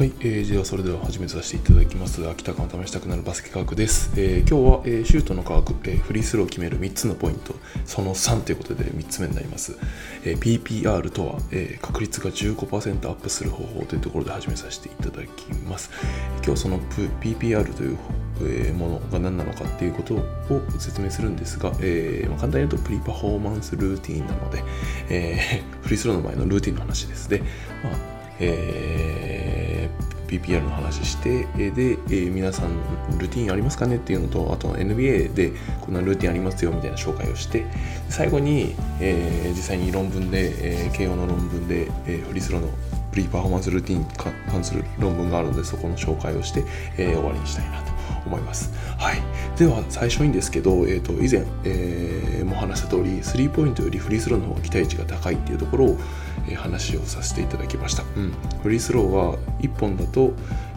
はい、えー、ではそれでは始めさせていただきます。秋田間試したくなるバスケ科学です。えー、今日は、えー、シュートの科学、えー、フリースローを決める3つのポイント、その3ということで3つ目になります。えー、PPR とは、えー、確率が15%アップする方法というところで始めさせていただきます。今日その PPR というえものが何なのかっていうことを説明するんですが、えー、簡単に言うとプリパフォーマンスルーティンなので、えー、フリースローの前のルーティンの話です。で、まあえー、PPR の話してで、えー、皆さんルーティンありますかねっていうのとあと NBA でこんなルーティンありますよみたいな紹介をして最後に、えー、実際に論文で、えー、慶応の論文で、えー、フリースローのプリーパフォーマンスルーティンに関する論文があるのでそこの紹介をして、えー、終わりにしたいなと思います。はい、では最初にですけど、えーと、以前、えー、も話した通りスリーポイントよりフリースローの方が期待値が高いっていうところを、え、話をさせていただきました。うん、フリースローは1本だと、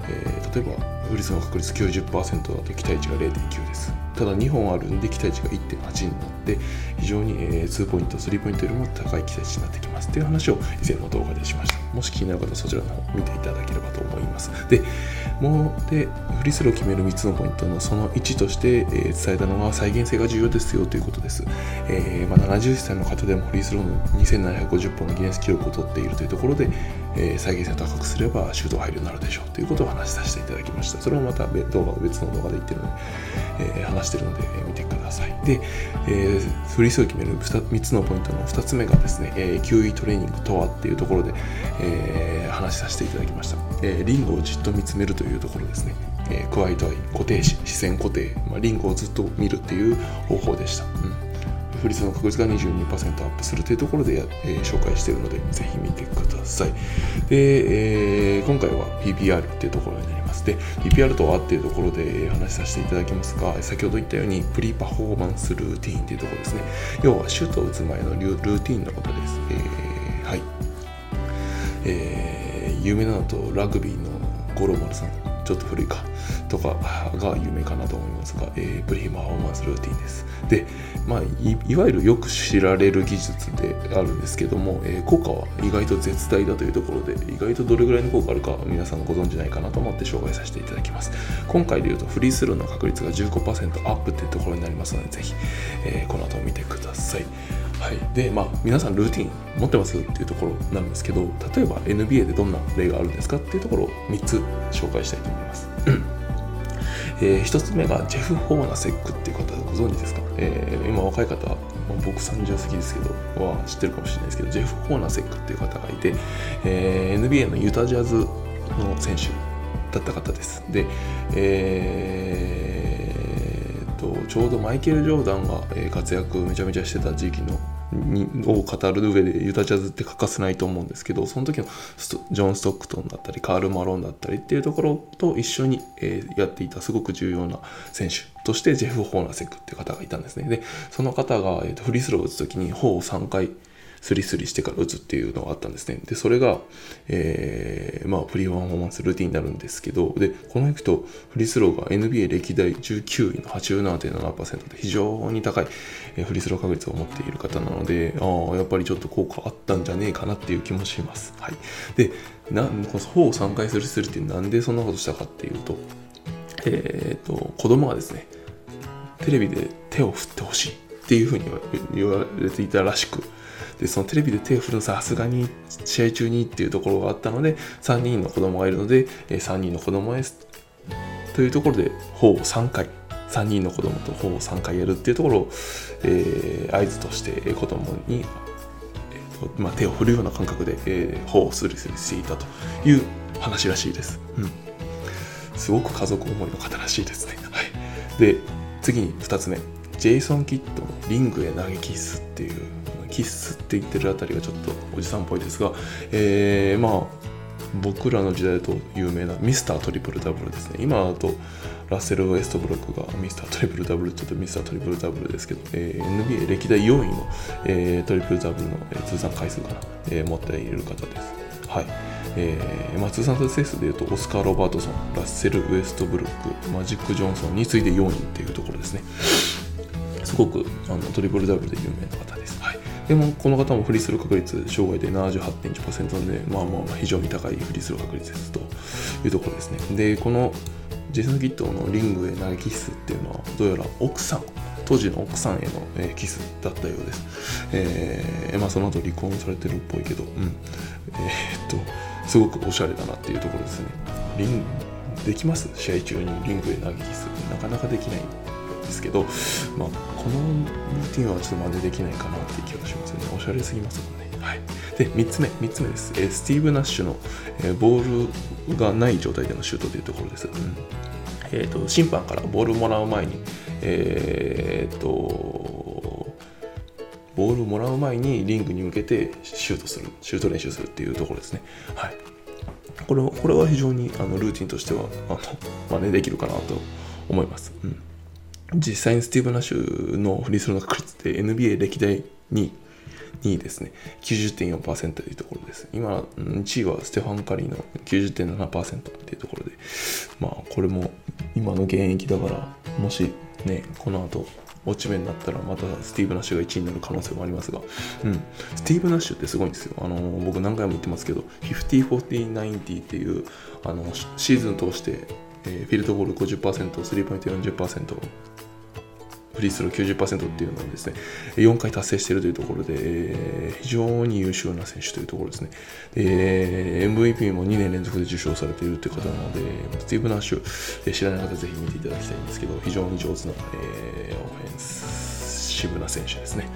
えー、例えばフリースローの確率90%だと期待値が0.9です。ただ2本あるんで期待値が1.8になって非常に、え2ポイント3ポイントよりも高い期待値になってきますっていう話を以前の動画でしました。もし気になる方はそちらの方を見ていただければと思います。でもうでフリースローを決める3つのポイントのその1として、えー、伝えたのが再現性が重要ですよということです、えー、まあ、70歳の方でもフリースローの2750本のギネス記録を取っているというところで、えー、再現性を高くすればシュート入るようになるでしょうということを話させていただきました。それをまた動画別の動画で言ってるので、え話してるので、え見てください。で、えフリースを決める 3, 3つのポイントの2つ目がですね、えー QE トレーニングとはっていうところで、え話させていただきました、えリングをじっと見つめるというところですね。えー、クワイトアイ固定視視線固定、まあ、リングをずっと見るっていう方法でした、うん。フリースの確率が22%アップするというところで、えー、紹介しているので、ぜひ見てください。で、えー、今回は PPR っていうところになります。で、PPR とはっていうところで話させていただきますが、先ほど言ったように、プリパフォーマンスルーティンっていうところですね。要は、シュートを打つ前のルーティンのことです。えー、はい。えー、有名なのと、ラグビーの五郎丸さん。ちょっと古いかとかが有名かなと思いますが、えー、プリマフォーマンスルーティンです。で、まあい、いわゆるよく知られる技術であるんですけども、えー、効果は意外と絶大だというところで、意外とどれぐらいの効果あるか皆さんご存知ないかなと思って紹介させていただきます。今回で言うとフリースルーの確率が15%アップっていうところになりますので、ぜひ、えー、この後見てください。はい、でまあ皆さんルーティン持ってますっていうところなんですけど例えば NBA でどんな例があるんですかっていうところを3つ紹介したいと思います。えー、1つ目がジェフ・ホーナセックっていう方ご存知ですか、えー、今若い方、まあ、僕30過ぎですけどは知ってるかもしれないですけどジェフ・ホーナセックっていう方がいて、えー、NBA のユタジャズの選手だった方です。で、えー、とちょうどマイケル・ジョーダンが活躍めちゃめちゃしてた時期のにを語る上でユタジャズって欠かせないと思うんですけどその時のジョン・ストックトンだったりカール・マロンだったりっていうところと一緒に、え、やっていたすごく重要な選手としてジェフ・ホーナセクっていう方がいたんですね。でその方が、えーと、フリースローを打つ時に頬を3回スリスリしてから打つっていうのがあったんですね。で、それが、えー、まあ、フリーパフォーマンスルーティンになるんですけど、で、このいくと、フリースローが NBA 歴代19位の87.7%で非常に高い、えフリースロー確率を持っている方なので、ああ、やっぱりちょっと効果あったんじゃねえかなっていう気もします。はい。で、なこの方を3回スリスリってなんでそんなことしたかっていうと、えっ、ー、と、子供がですね、テレビで手を振ってほしいっていうふうに言われていたらしく、でそのテレビで手を振るのさすがに試合中にっていうところがあったので3人の子供がいるので3人の子供ですというところで頬を3回3人の子供と頬を3回やるっていうところを、えー、合図として子供に、えーまあ、手を振るような感覚で、えー、頬をスリスリしていたという話らしいです。うんすごく家族思いの方らしいですね。はい、で次に2つ目ジェイソン・キッドのリングへ投げキッスっていうキッスって言ってるあたりがちょっとおじさんっぽいですが、えー、まあ僕らの時代だと有名なミスタートリプルダブルですね。今だとラッセル・ウエストブロックがミスタートリプルダブル、ちょっとミスタートリプルダブルですけど、えー、NBA 歴代4位の、えー、トリプルダブルの、通算回数かな、えー、持っている方です。はい。えーまあ、通算達成数でいうとオスカー・ロバートソン、ラッセル・ウエストブロック、マジック・ジョンソンに次いで4位っていうところですね。すごくあのトリプルダブルで有名な方です。はいでもこの方もフリースロー確率障害で78.1%なんで、まあまあ非常に高いフリースロー確率ですというところですね。で、このジェイソン・ギットのリングへ投げキスっていうのはどうやら奥さん当時の奥さんへの、えー、キスだったようです。えー、まあその後離婚されてるっぽいけど、うん。えー、っと、すごくおしゃれだなっていうところですね。リンできます？試合中にリングへ投げキス。なかなかできないですけど、まあ、このルーティンはちょっと真似できないかなっていう気がしますね。おしゃれすぎますもんね。はい。で、3つ目、3つ目です。えー、スティーブ・ナッシュの、えー、ボールがない状態でのシュートというところです。うんえーと、審判からボールをもらう前に、えーと、ボールをもらう前にリングに向けてシュートする、シュート練習するっていうところですね。はい、これはこれは非常にあのルーティンとしてはあの真似できるかなと思います。うん実際にスティーブ・ナッシュのフリースローの確率って NBA 歴代に2位ですね。90.4%というところです。今、1位はステファン・カリーの90.7%っていうところで、まあ、これも今の現役だから、もしね、この後、落ち目になったらまたスティーブ・ナッシュが1位になる可能性もありますが、うん、スティーブ・ナッシュってすごいんですよ。あの僕何回も言ってますけど、50、40、90っていうあのシーズン通して、えー、フィールドゴール50%、スリーポイント40%、フリースロー90%っていうのをですね、4回達成しているというところで、えー、非常に優秀な選手というところですね。えー、MVP も2年連続で受賞されているという方なので、スティーブ・ナッシュ、知らない方ぜひ見ていただきたいんですけど、非常に上手な、えー、オフェンシブな選手ですね。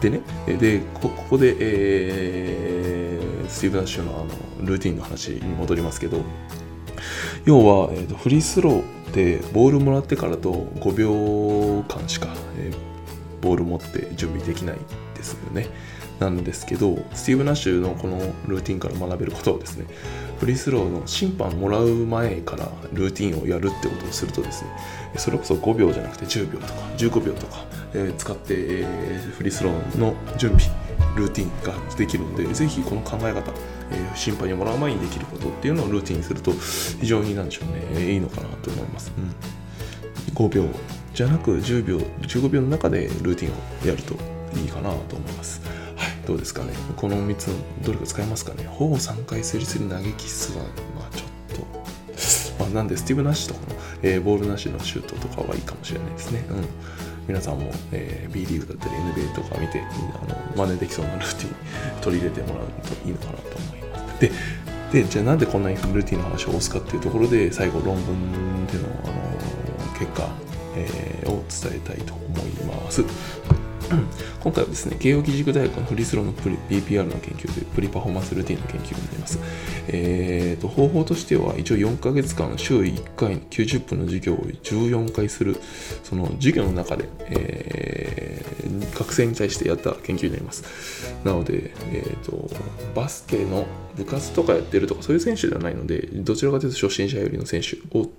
でね、でここで、えー、スティーブ・ナッシュのあのルーティンの話に戻りますけど、要は、えーと、フリースローでボールもらってからと5秒間しか、えー、ボール持って準備できないですよね。なんですけど、スティーブ・ナッシュのこのルーティンから学べることはですね、フリースローの審判もらう前からルーティンをやるってことをするとですね、それこそ5秒じゃなくて10秒とか15秒とか、えー、使って、えー、フリースローの準備、ルーティンができるので、ぜひこの考え方、えー、審判にもらう前にできることっていうのをルーティンにすると非常になんでしょうねいいのかなと思います、うん、5秒じゃなく10秒15秒の中でルーティンをやるといいかなと思います。はいどうですかね？この3つどれか使えますかね？ほぼ3回すりすり投げキスはまあちょっと、まあ、なんでスティーブ・ナッシュとかの、えー、ボールなしのシュートとかはいいかもしれないですね。うん。皆さんも、えー、B リーグだったり NBA とか見てあの真似できそうなルーティン取り入れてもらうといいのかなと思います。ででじゃあなんでこんなにルーティンの話を押すかっていうところで最後論文での、あの結果、えー、を伝えたいと思います。今回はですね、慶応義塾大学のフリースローのプリ PPR の研究というプリパフォーマンスルーティンの研究になります。えーと、方法としては、一応4ヶ月間、週1回90分の授業を14回する、その授業の中で、えー、学生に対してやった研究になります。なので、えーと、バスケの部活とかやってるとか、そういう選手ではないので、どちらかというと初心者よりの選手を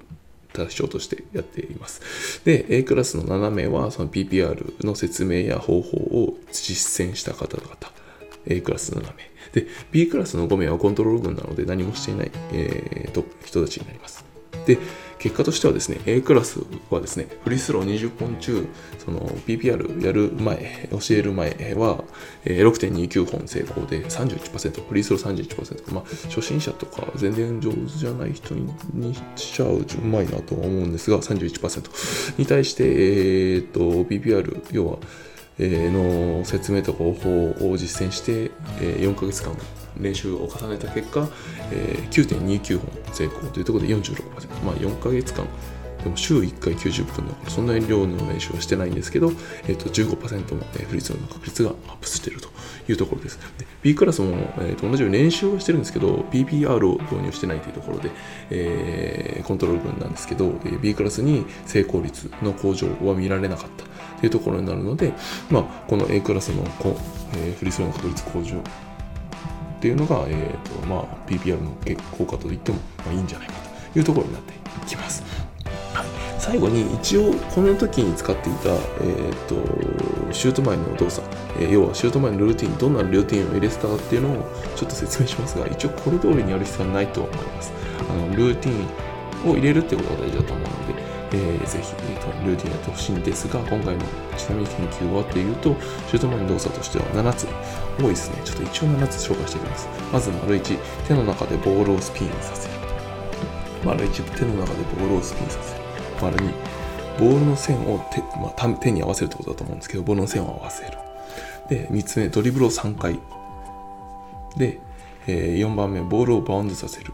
対象としてやっています。で、A クラスの7名はその PPR の説明や方法を実践した方々。A クラス7名。で、B クラスの5名はコントロール群なので何もしていない、えー、と人たちになります。で、結果としてはですね、A クラスはですね、フリースロー20本中、その PPR やる前、教える前は、6.29本成功で31%、フリースロー31%。まあ、初心者とか全然上手じゃない人にしちゃううまいなとは思うんですが、31%に対して、えー、と PPR、要は、の説明と方法を実践して、4ヶ月間練習を重ねた結果、9.29本成功というところで46%、まあ、4ヶ月間。でも週1回90分だからそんなに量の練習はしてないんですけど、えー、と15%も、えー、フリースローの確率がアップしているというところです。で B クラスも、えー、と同じように練習はしてるんですけど PPR を導入してないというところで、えー、コントロール分なんですけど、えー、B クラスに成功率の向上は見られなかった。いうところになるので、まあ、この A クラスのこ、えー、フリースローの確率向上っていうのが、えーとまあ、PPR の効果といっても、まあ、いいんじゃないかというところになっていきます。はい、最後に一応この時に使っていた、えーと、シュート前の動作、えー、要はシュート前のルーティンどんなルーティンを入れてたかっていうのをちょっと説明しますが一応これ通りにやる必要はないと思いますあのルーティンを入れるってことが大事だと思うので、えー、ぜひ、えーと、ルーティンやってほしいんですが、今回のちなみに研究はっていうと、シュート前の動作としては7つ。多いですね。ちょっと一応7つ紹介していきます。まず、丸1、手の中でボールをスピンさせる。丸1、手の中でボールをスピンさせる。丸2、ボールの線を手,、まあ、手に合わせるってことだと思うんですけど、ボールの線を合わせる。で、3つ目、ドリブルを3回。で、えー、4番目、ボールをバウンドさせる。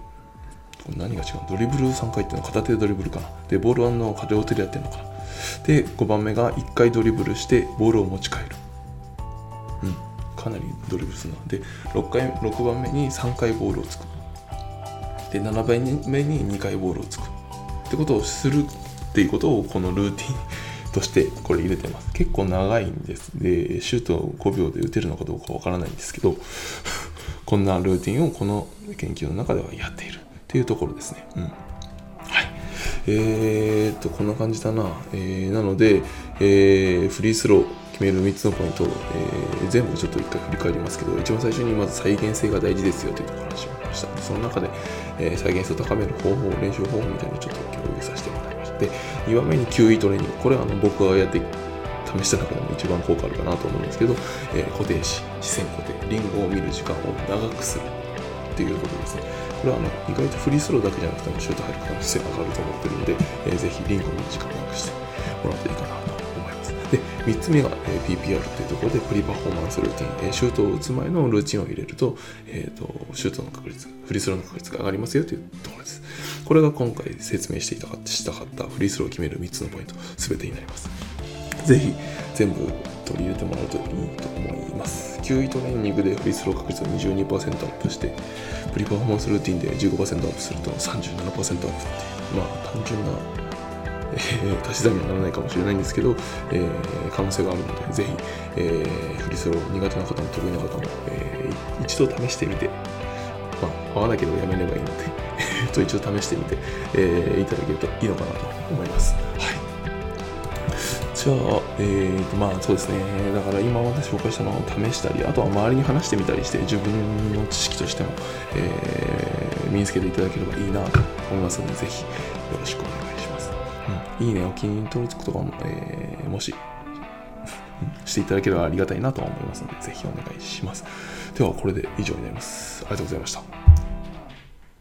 何が違うドリブル3回っていうのは片手でドリブルかな。で、ボールはの両手でやってるのかな。で、5番目が1回ドリブルしてボールを持ち帰る。うん、かなりドリブルするな。で、6, 回6番目に3回ボールをつく。で、7番目に2回ボールをつく。ってことをするっていうことをこのルーティンとしてこれ入れてます。結構長いんです。で、シュートを5秒で打てるのかどうかわからないんですけど、こんなルーティンをこの研究の中ではやっているというところですね。うん。はい。えー、っと、こんな感じだな。えー、なので、えー、フリースロー決める3つのポイントを、えー、全部ちょっと一回振り返りますけど、一番最初にまず再現性が大事ですよというところを話しました。その中で、えー、再現性を高める方法、練習方法みたいなのをちょっと共有させてもらいました。で、2番目に QE トレーニング。これはあの僕がやって試した中でも一番効果あるかなと思うんですけど、えー、固定視、視線固定、リンゴを見る時間を長くするっていうことですね。これはあの意外とフリースローだけじゃなくてもシュート入る可能性が上がると思ってるので、えー、ぜひリンゴを見る時間を長くしてもらうといいかなと思います。で、3つ目が、え、PPR というところでプリパフォーマンスルーティン、え、シュートを打つ前のルーチンを入れると、えーと、シュートの確率、フリースローの確率が上がりますよというところです。これが今回説明していたかしたかったフリースローを決める3つのポイント、全てになります。ぜひ全部取り入れてもらうといいと思います。9位トレーニングでフリースロー確率を22%アップして、プリパフォーマンスルーティンで15%アップすると37%アップっていう、まあ単純な、えー、足し算にはならないかもしれないんですけど、えー、可能性があるので、ぜひ、えー、フリースロー苦手な方も得意な方も、えー、一度試してみて、まあ、合わなければやめればいいので と一度試してみて、えー、いただけるといいのかなと思います。じゃあ、えーと、まあそうですね。だから今まで紹介したのを試したり、あとは周りに話してみたりして、自分の知識としても、えー、身につけていただければいいなと思いますので、ぜひよろしくお願いします。うん、いいね、お気に入り登録とかも、えー、もし、していただければありがたいなと思いますので、ぜひお願いします。では、これで以上になります。ありがとうございました。